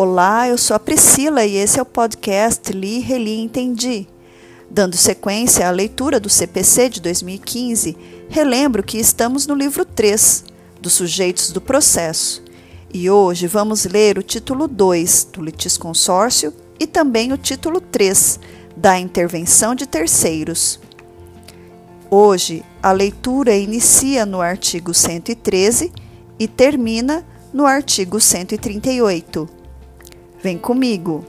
Olá, eu sou a Priscila e esse é o podcast Li, Reli Entendi. Dando sequência à leitura do CPC de 2015, relembro que estamos no livro 3, dos sujeitos do processo, e hoje vamos ler o título 2 do litisconsórcio e também o título 3 da intervenção de terceiros. Hoje, a leitura inicia no artigo 113 e termina no artigo 138. Vem comigo!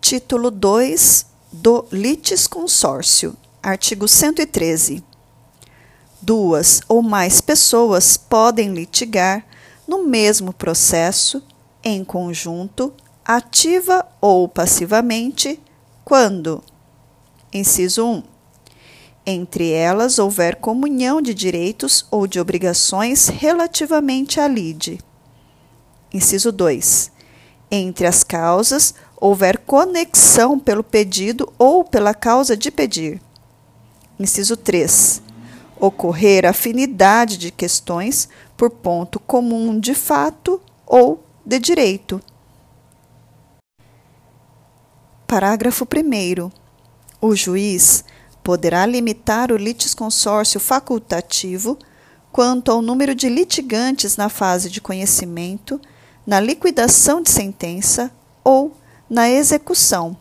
Título 2 do litisconsórcio, artigo 113. Duas ou mais pessoas podem litigar no mesmo processo, em conjunto, ativa ou passivamente, quando: inciso 1. Entre elas houver comunhão de direitos ou de obrigações relativamente à lide. Inciso 2. Entre as causas houver conexão pelo pedido ou pela causa de pedir. Inciso 3. Ocorrer afinidade de questões por ponto comum de fato ou de direito. Parágrafo 1. O juiz poderá limitar o litisconsórcio facultativo quanto ao número de litigantes na fase de conhecimento, na liquidação de sentença ou na execução,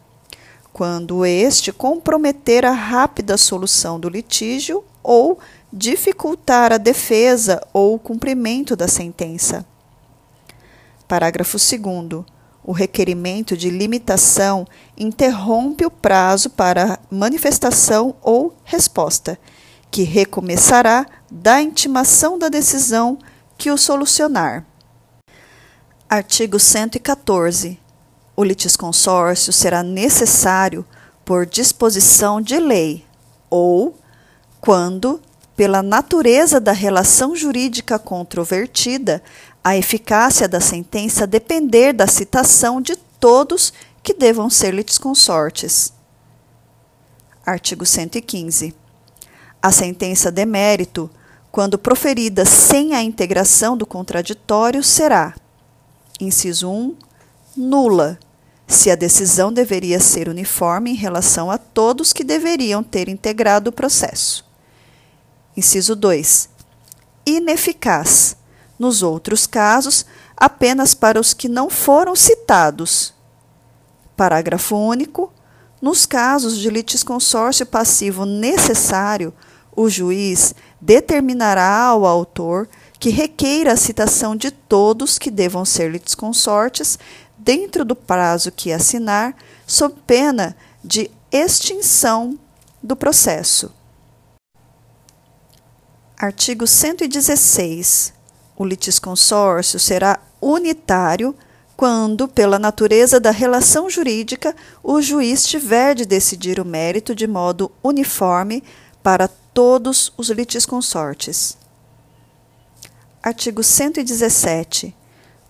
quando este comprometer a rápida solução do litígio ou dificultar a defesa ou o cumprimento da sentença. Parágrafo 2. O requerimento de limitação interrompe o prazo para manifestação ou resposta, que recomeçará da intimação da decisão que o solucionar. Artigo 114 o litisconsórcio será necessário por disposição de lei ou quando, pela natureza da relação jurídica controvertida, a eficácia da sentença depender da citação de todos que devam ser litisconsortes. Artigo 115. A sentença de mérito, quando proferida sem a integração do contraditório, será: inciso 1, nula se a decisão deveria ser uniforme em relação a todos que deveriam ter integrado o processo. Inciso 2. Ineficaz, nos outros casos, apenas para os que não foram citados. Parágrafo único. Nos casos de litisconsórcio passivo necessário, o juiz determinará ao autor que requeira a citação de todos que devam ser litisconsortes dentro do prazo que assinar, sob pena de extinção do processo. Artigo 116. O litisconsórcio será unitário quando, pela natureza da relação jurídica, o juiz tiver de decidir o mérito de modo uniforme para todos os litisconsortes. Artigo 117.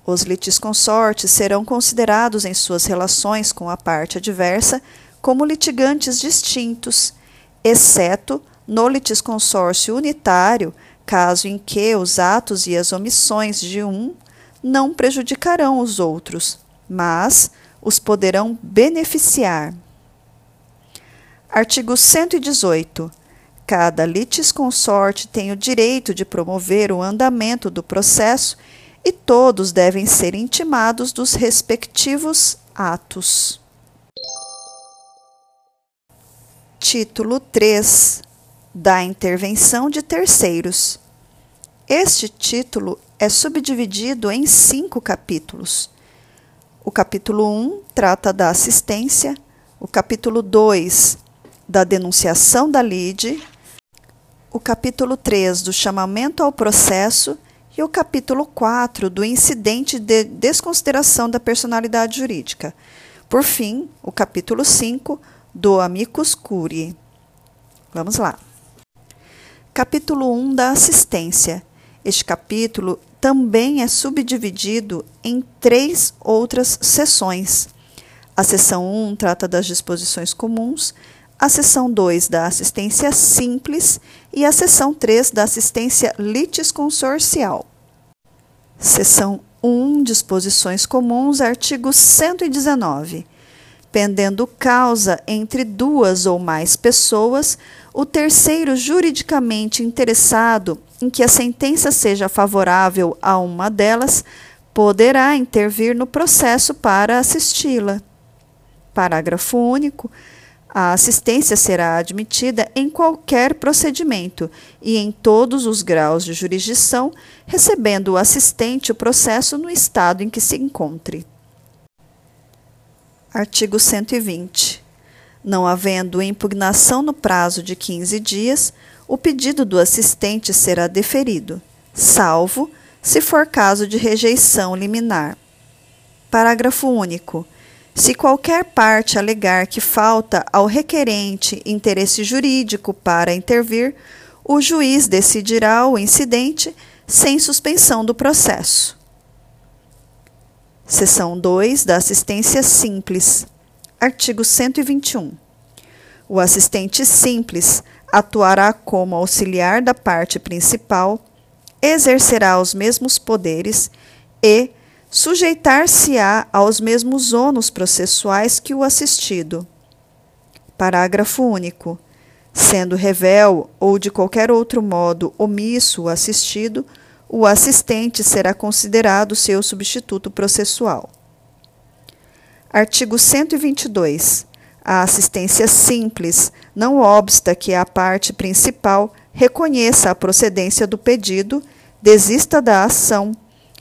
Os litisconsortes serão considerados em suas relações com a parte adversa como litigantes distintos, exceto no litisconsórcio unitário, caso em que os atos e as omissões de um não prejudicarão os outros, mas os poderão beneficiar. Artigo 118. Cada litisconsorte tem o direito de promover o andamento do processo e todos devem ser intimados dos respectivos atos. Título 3 da intervenção de terceiros. Este título é subdividido em cinco capítulos. O capítulo 1 trata da assistência, o capítulo 2 da denunciação da lide, o capítulo 3 do chamamento ao processo e o capítulo 4 do incidente de desconsideração da personalidade jurídica. Por fim, o capítulo 5 do amicus curiae. Vamos lá. Capítulo 1 da assistência. Este capítulo também é subdividido em três outras seções. A seção 1 trata das disposições comuns, a seção 2 da assistência simples e a seção 3 da assistência litisconsorcial. Seção 1, disposições comuns, artigo 119. Pendendo causa entre duas ou mais pessoas, o terceiro juridicamente interessado em que a sentença seja favorável a uma delas poderá intervir no processo para assisti-la. Parágrafo único. A assistência será admitida em qualquer procedimento e em todos os graus de jurisdição, recebendo o assistente o processo no estado em que se encontre. Artigo 120. Não havendo impugnação no prazo de 15 dias, o pedido do assistente será deferido, salvo se for caso de rejeição liminar. Parágrafo único. Se qualquer parte alegar que falta ao requerente interesse jurídico para intervir, o juiz decidirá o incidente sem suspensão do processo. Seção 2 da assistência simples. Artigo 121. O assistente simples atuará como auxiliar da parte principal, exercerá os mesmos poderes e sujeitar-se-á aos mesmos ônus processuais que o assistido. Parágrafo único. Sendo revel ou de qualquer outro modo omisso o assistido, o assistente será considerado seu substituto processual. Artigo 122. A assistência simples não obsta que a parte principal reconheça a procedência do pedido, desista da ação,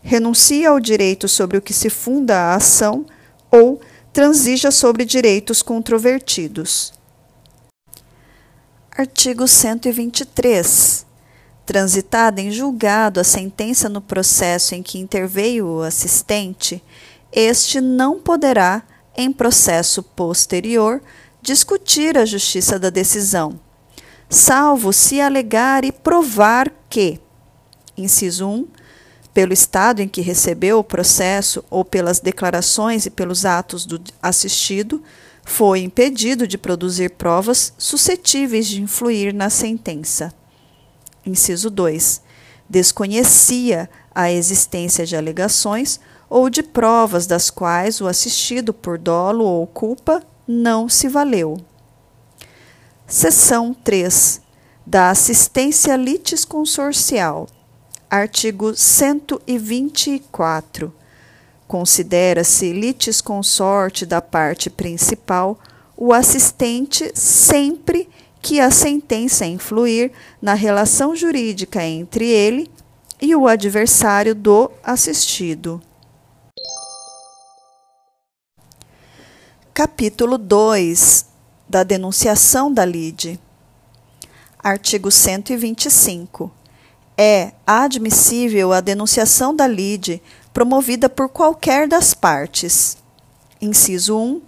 renuncie ao direito sobre o que se funda a ação ou transija sobre direitos controvertidos. Artigo 123 transitada em julgado a sentença no processo em que interveio o assistente, este não poderá, em processo posterior, discutir a justiça da decisão, salvo se alegar e provar que, inciso 1, pelo estado em que recebeu o processo ou pelas declarações e pelos atos do assistido, foi impedido de produzir provas suscetíveis de influir na sentença. Inciso 2. Desconhecia a existência de alegações ou de provas das quais o assistido por dolo ou culpa não se valeu. Seção 3. Da assistência litisconsorcial. Artigo 124. Considera-se litisconsorte da parte principal o assistente sempre que a sentença influir na relação jurídica entre ele e o adversário do assistido. Capítulo 2 da denunciação da lide. Artigo 125. É admissível a denunciação da lide promovida por qualquer das partes. Inciso 1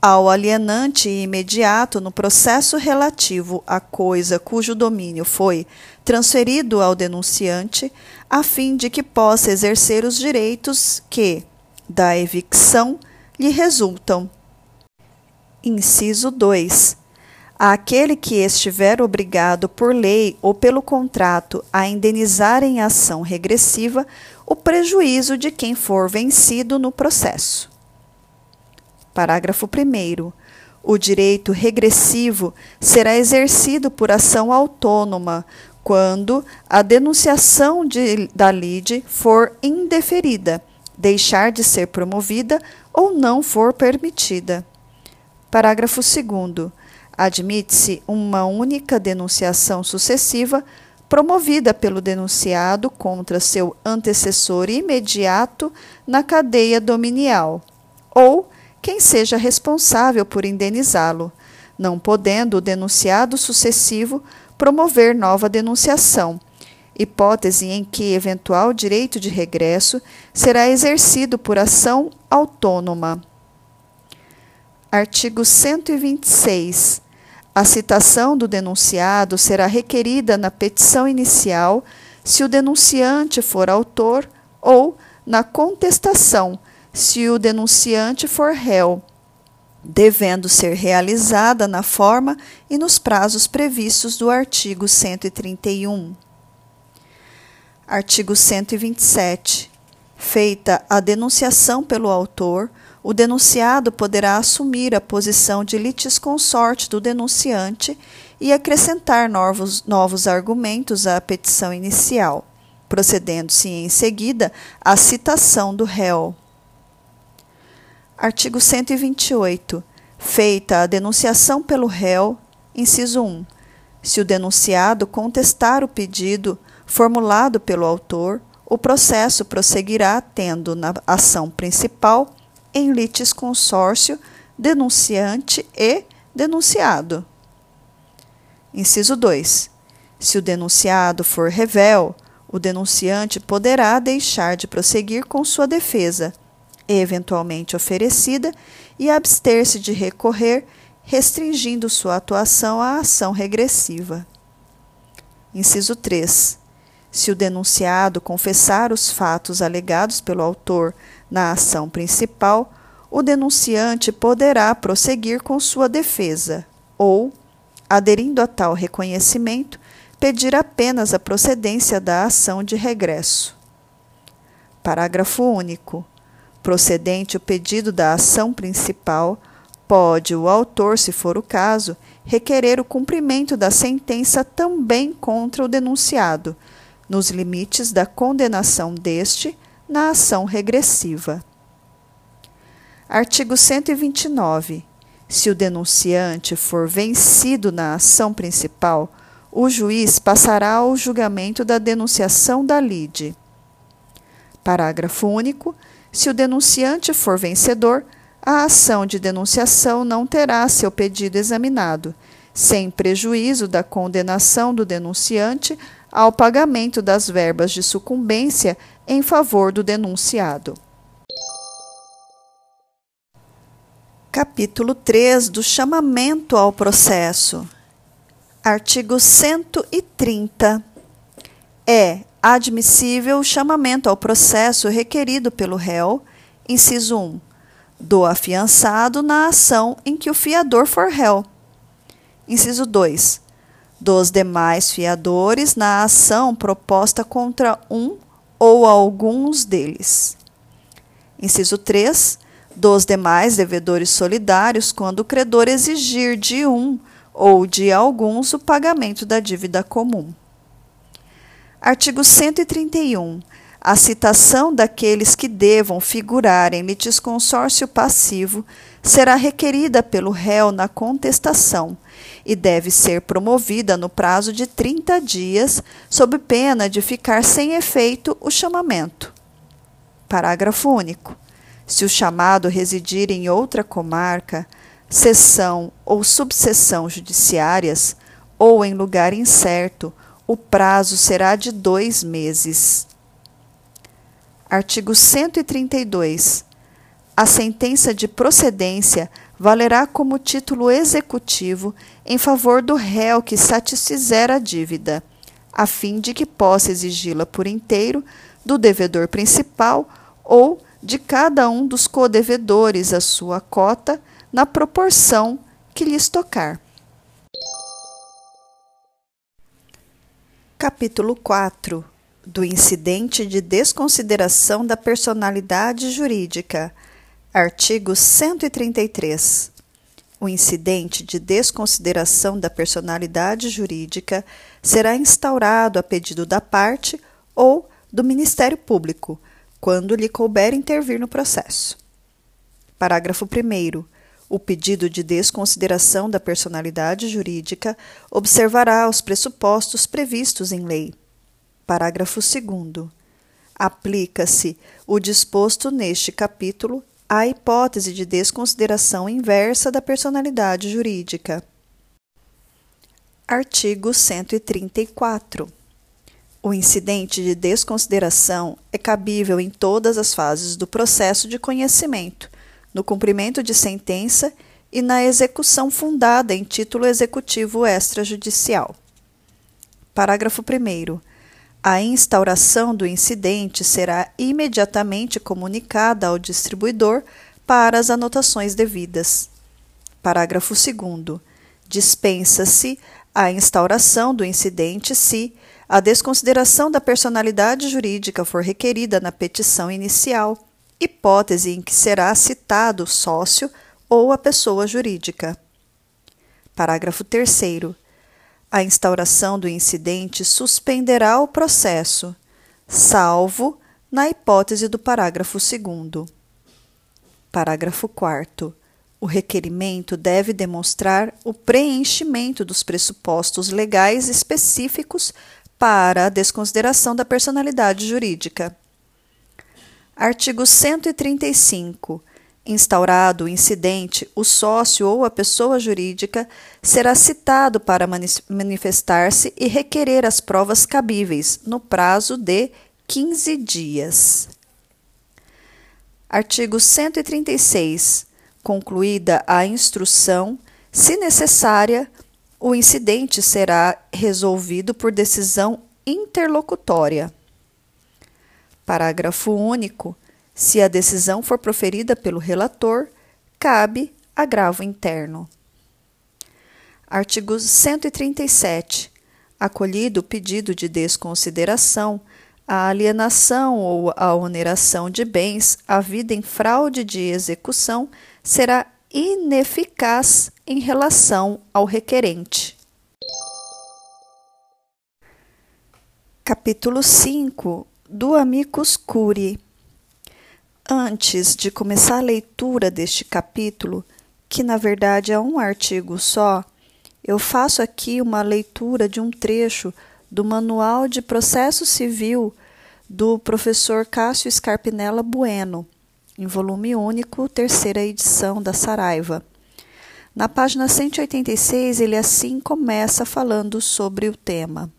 ao alienante imediato no processo relativo à coisa cujo domínio foi transferido ao denunciante, a fim de que possa exercer os direitos que, da evicção, lhe resultam. Inciso 2. Aquele que estiver obrigado por lei ou pelo contrato a indenizar em ação regressiva o prejuízo de quem for vencido no processo. Parágrafo 1. O direito regressivo será exercido por ação autônoma quando a denunciação de, da lide for indeferida, deixar de ser promovida ou não for permitida. Parágrafo 2. Admite-se uma única denunciação sucessiva promovida pelo denunciado contra seu antecessor imediato na cadeia dominial, ou quem seja responsável por indenizá-lo, não podendo o denunciado sucessivo promover nova denunciação, hipótese em que eventual direito de regresso será exercido por ação autônoma. Artigo 126. A citação do denunciado será requerida na petição inicial se o denunciante for autor ou na contestação se o denunciante for réu. devendo ser realizada na forma e nos prazos previstos do artigo 131. Artigo 127. Feita a denunciação pelo autor, o denunciado poderá assumir a posição de litisconsorte do denunciante e acrescentar novos, novos argumentos à petição inicial, procedendo-se em seguida à citação do réu. Artigo 128. Feita a denunciação pelo réu, inciso 1. Se o denunciado contestar o pedido formulado pelo autor, o processo prosseguirá tendo na ação principal em litis consórcio denunciante e denunciado. Inciso 2. Se o denunciado for revel, o denunciante poderá deixar de prosseguir com sua defesa, eventualmente oferecida, e abster-se de recorrer, restringindo sua atuação à ação regressiva. Inciso 3. Se o denunciado confessar os fatos alegados pelo autor na ação principal, o denunciante poderá prosseguir com sua defesa ou, aderindo a tal reconhecimento, pedir apenas a procedência da ação de regresso. Parágrafo único. Procedente o pedido da ação principal, pode o autor, se for o caso, requerer o cumprimento da sentença também contra o denunciado, nos limites da condenação deste na ação regressiva. Artigo 129. Se o denunciante for vencido na ação principal, o juiz passará ao julgamento da denunciação da lide. Parágrafo único. Se o denunciante for vencedor, a ação de denunciação não terá seu pedido examinado, sem prejuízo da condenação do denunciante ao pagamento das verbas de sucumbência em favor do denunciado. Capítulo 3 do chamamento ao processo. Artigo 130. É admissível o chamamento ao processo requerido pelo réu, inciso 1, do afiançado na ação em que o fiador for réu. Inciso 2. Dos demais fiadores na ação proposta contra um ou alguns deles. Inciso 3 dos demais devedores solidários quando o credor exigir de um ou de alguns o pagamento da dívida comum. Artigo 131. A citação daqueles que devam figurar em litisconsórcio passivo será requerida pelo réu na contestação e deve ser promovida no prazo de 30 dias, sob pena de ficar sem efeito o chamamento. Parágrafo único. Se o chamado residir em outra comarca, seção ou subseção judiciárias, ou em lugar incerto, o prazo será de dois meses. Artigo 132. A sentença de procedência valerá como título executivo em favor do réu que satisfizer a dívida, a fim de que possa exigi-la por inteiro do devedor principal ou de cada um dos codevedores a sua cota na proporção que lhes tocar. Capítulo 4 do incidente de desconsideração da personalidade jurídica. Artigo 133. O incidente de desconsideração da personalidade jurídica será instaurado a pedido da parte ou do Ministério Público quando lhe couber intervir no processo. Parágrafo 1. O pedido de desconsideração da personalidade jurídica observará os pressupostos previstos em lei. Parágrafo 2. Aplica-se o disposto neste capítulo à hipótese de desconsideração inversa da personalidade jurídica. Artigo 134. O incidente de desconsideração é cabível em todas as fases do processo de conhecimento, no cumprimento de sentença e na execução fundada em título executivo extrajudicial. Parágrafo 1. A instauração do incidente será imediatamente comunicada ao distribuidor para as anotações devidas. Parágrafo 2. Dispensa-se a instauração do incidente se a desconsideração da personalidade jurídica for requerida na petição inicial, hipótese em que será citado o sócio ou a pessoa jurídica. Parágrafo 3. A instauração do incidente suspenderá o processo, salvo na hipótese do parágrafo 2. Parágrafo 4. O requerimento deve demonstrar o preenchimento dos pressupostos legais específicos para a desconsideração da personalidade jurídica. Artigo 135. Instaurado o incidente, o sócio ou a pessoa jurídica será citado para manifestar-se e requerer as provas cabíveis no prazo de 15 dias. Artigo 136 concluída a instrução, se necessária, o incidente será resolvido por decisão interlocutória. Parágrafo único. Se a decisão for proferida pelo relator, cabe agravo interno. Artigo 137. Acolhido o pedido de desconsideração, a alienação ou a oneração de bens havida em fraude de execução será ineficaz em relação ao requerente. Capítulo 5 do Amicus Curiae Antes de começar a leitura deste capítulo, que na verdade é um artigo só, eu faço aqui uma leitura de um trecho do Manual de Processo Civil do professor Cássio Scarpinella Bueno em volume único, terceira edição da Saraiva. Na página 186, ele assim começa falando sobre o tema.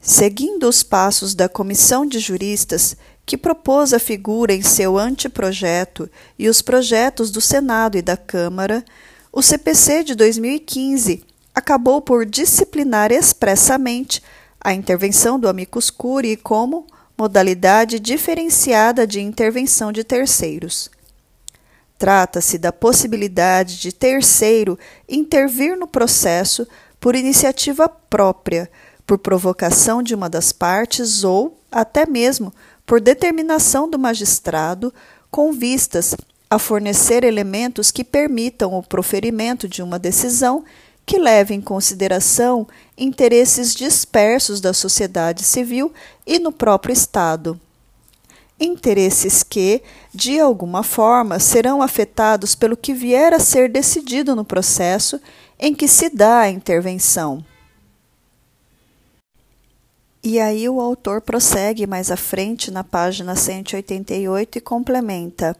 Seguindo os passos da comissão de juristas que propôs a figura em seu anteprojeto e os projetos do Senado e da Câmara, o CPC de 2015 acabou por disciplinar expressamente a intervenção do amicus curiae como modalidade diferenciada de intervenção de terceiros. Trata-se da possibilidade de terceiro intervir no processo por iniciativa própria, por provocação de uma das partes ou, até mesmo, por determinação do magistrado, com vistas a fornecer elementos que permitam o proferimento de uma decisão que leve em consideração interesses dispersos da sociedade civil e no próprio Estado. Interesses que, de alguma forma, serão afetados pelo que vier a ser decidido no processo em que se dá a intervenção. E aí o autor prossegue mais à frente na página 188 e complementa.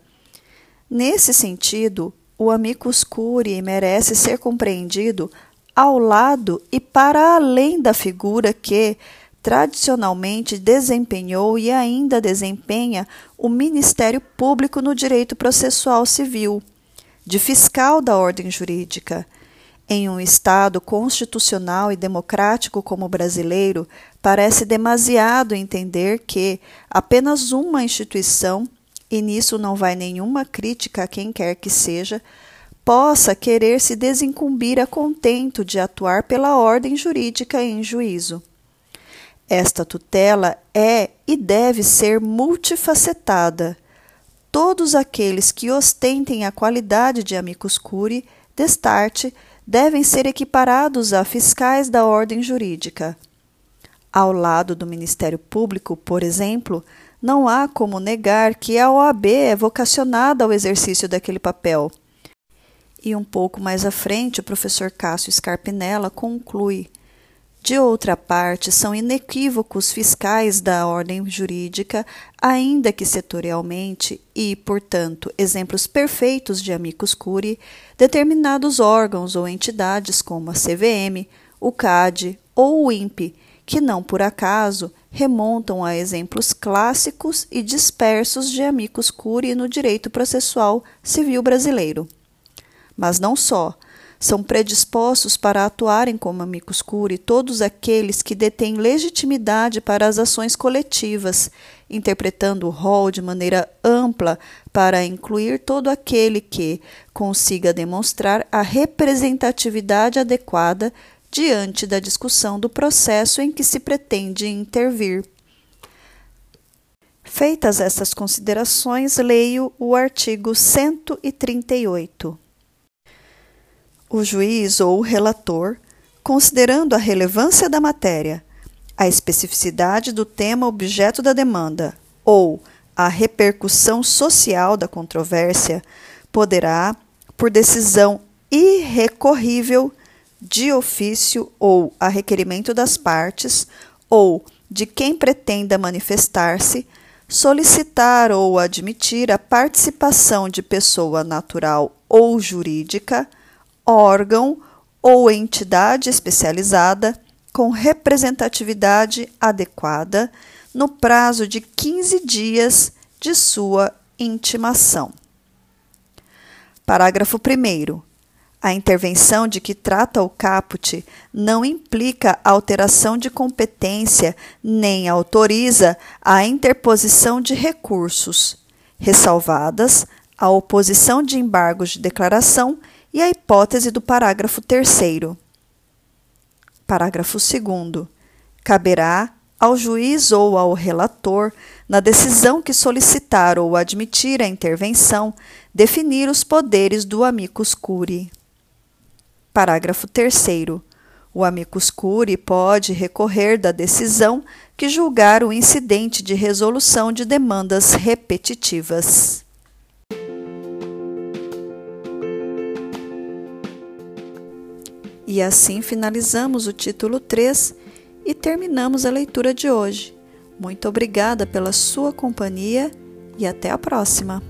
Nesse sentido, o amicus curiae merece ser compreendido ao lado e para além da figura que tradicionalmente desempenhou e ainda desempenha o Ministério Público no direito processual civil, de fiscal da ordem jurídica. Em um Estado constitucional e democrático como o brasileiro, parece demasiado entender que apenas uma instituição e nisso não vai nenhuma crítica a quem quer que seja, possa querer se desincumbir a contento de atuar pela ordem jurídica em juízo. Esta tutela é e deve ser multifacetada. Todos aqueles que ostentem a qualidade de amicus curiae, destarte, devem ser equiparados a fiscais da ordem jurídica. Ao lado do Ministério Público, por exemplo, não há como negar que a OAB é vocacionada ao exercício daquele papel. E um pouco mais à frente, o professor Cássio Scarpinella conclui: de outra parte, são inequívocos fiscais da ordem jurídica, ainda que setorialmente, e, portanto, exemplos perfeitos de amicus curiae, determinados órgãos ou entidades como a CVM, o CAD ou o INPE, que não por acaso remontam a exemplos clássicos e dispersos de amicus curiae no direito processual civil brasileiro. Mas não só, são predispostos para atuarem como amicus curiae todos aqueles que detêm legitimidade para as ações coletivas interpretando o rol de maneira ampla para incluir todo aquele que consiga demonstrar a representatividade adequada diante da discussão do processo em que se pretende intervir. Feitas essas considerações, leio o artigo 138. O juiz ou o relator, considerando a relevância da matéria, a especificidade do tema objeto da demanda ou a repercussão social da controvérsia, poderá, por decisão irrecorrível, de ofício ou a requerimento das partes, ou de quem pretenda manifestar-se, solicitar ou admitir a participação de pessoa natural ou jurídica, órgão ou entidade especializada com representatividade adequada no prazo de 15 dias de sua intimação. Parágrafo 1. A intervenção de que trata o caput não implica alteração de competência nem autoriza a interposição de recursos, ressalvadas a oposição de embargos de declaração e a hipótese do parágrafo 3. Parágrafo 2. Caberá ao juiz ou ao relator, na decisão que solicitar ou admitir a intervenção, definir os poderes do amicus curiae. Parágrafo 3. O amicus curiae pode recorrer da decisão que julgar o incidente de resolução de demandas repetitivas. E assim finalizamos o título 3 e terminamos a leitura de hoje. Muito obrigada pela sua companhia e até a próxima!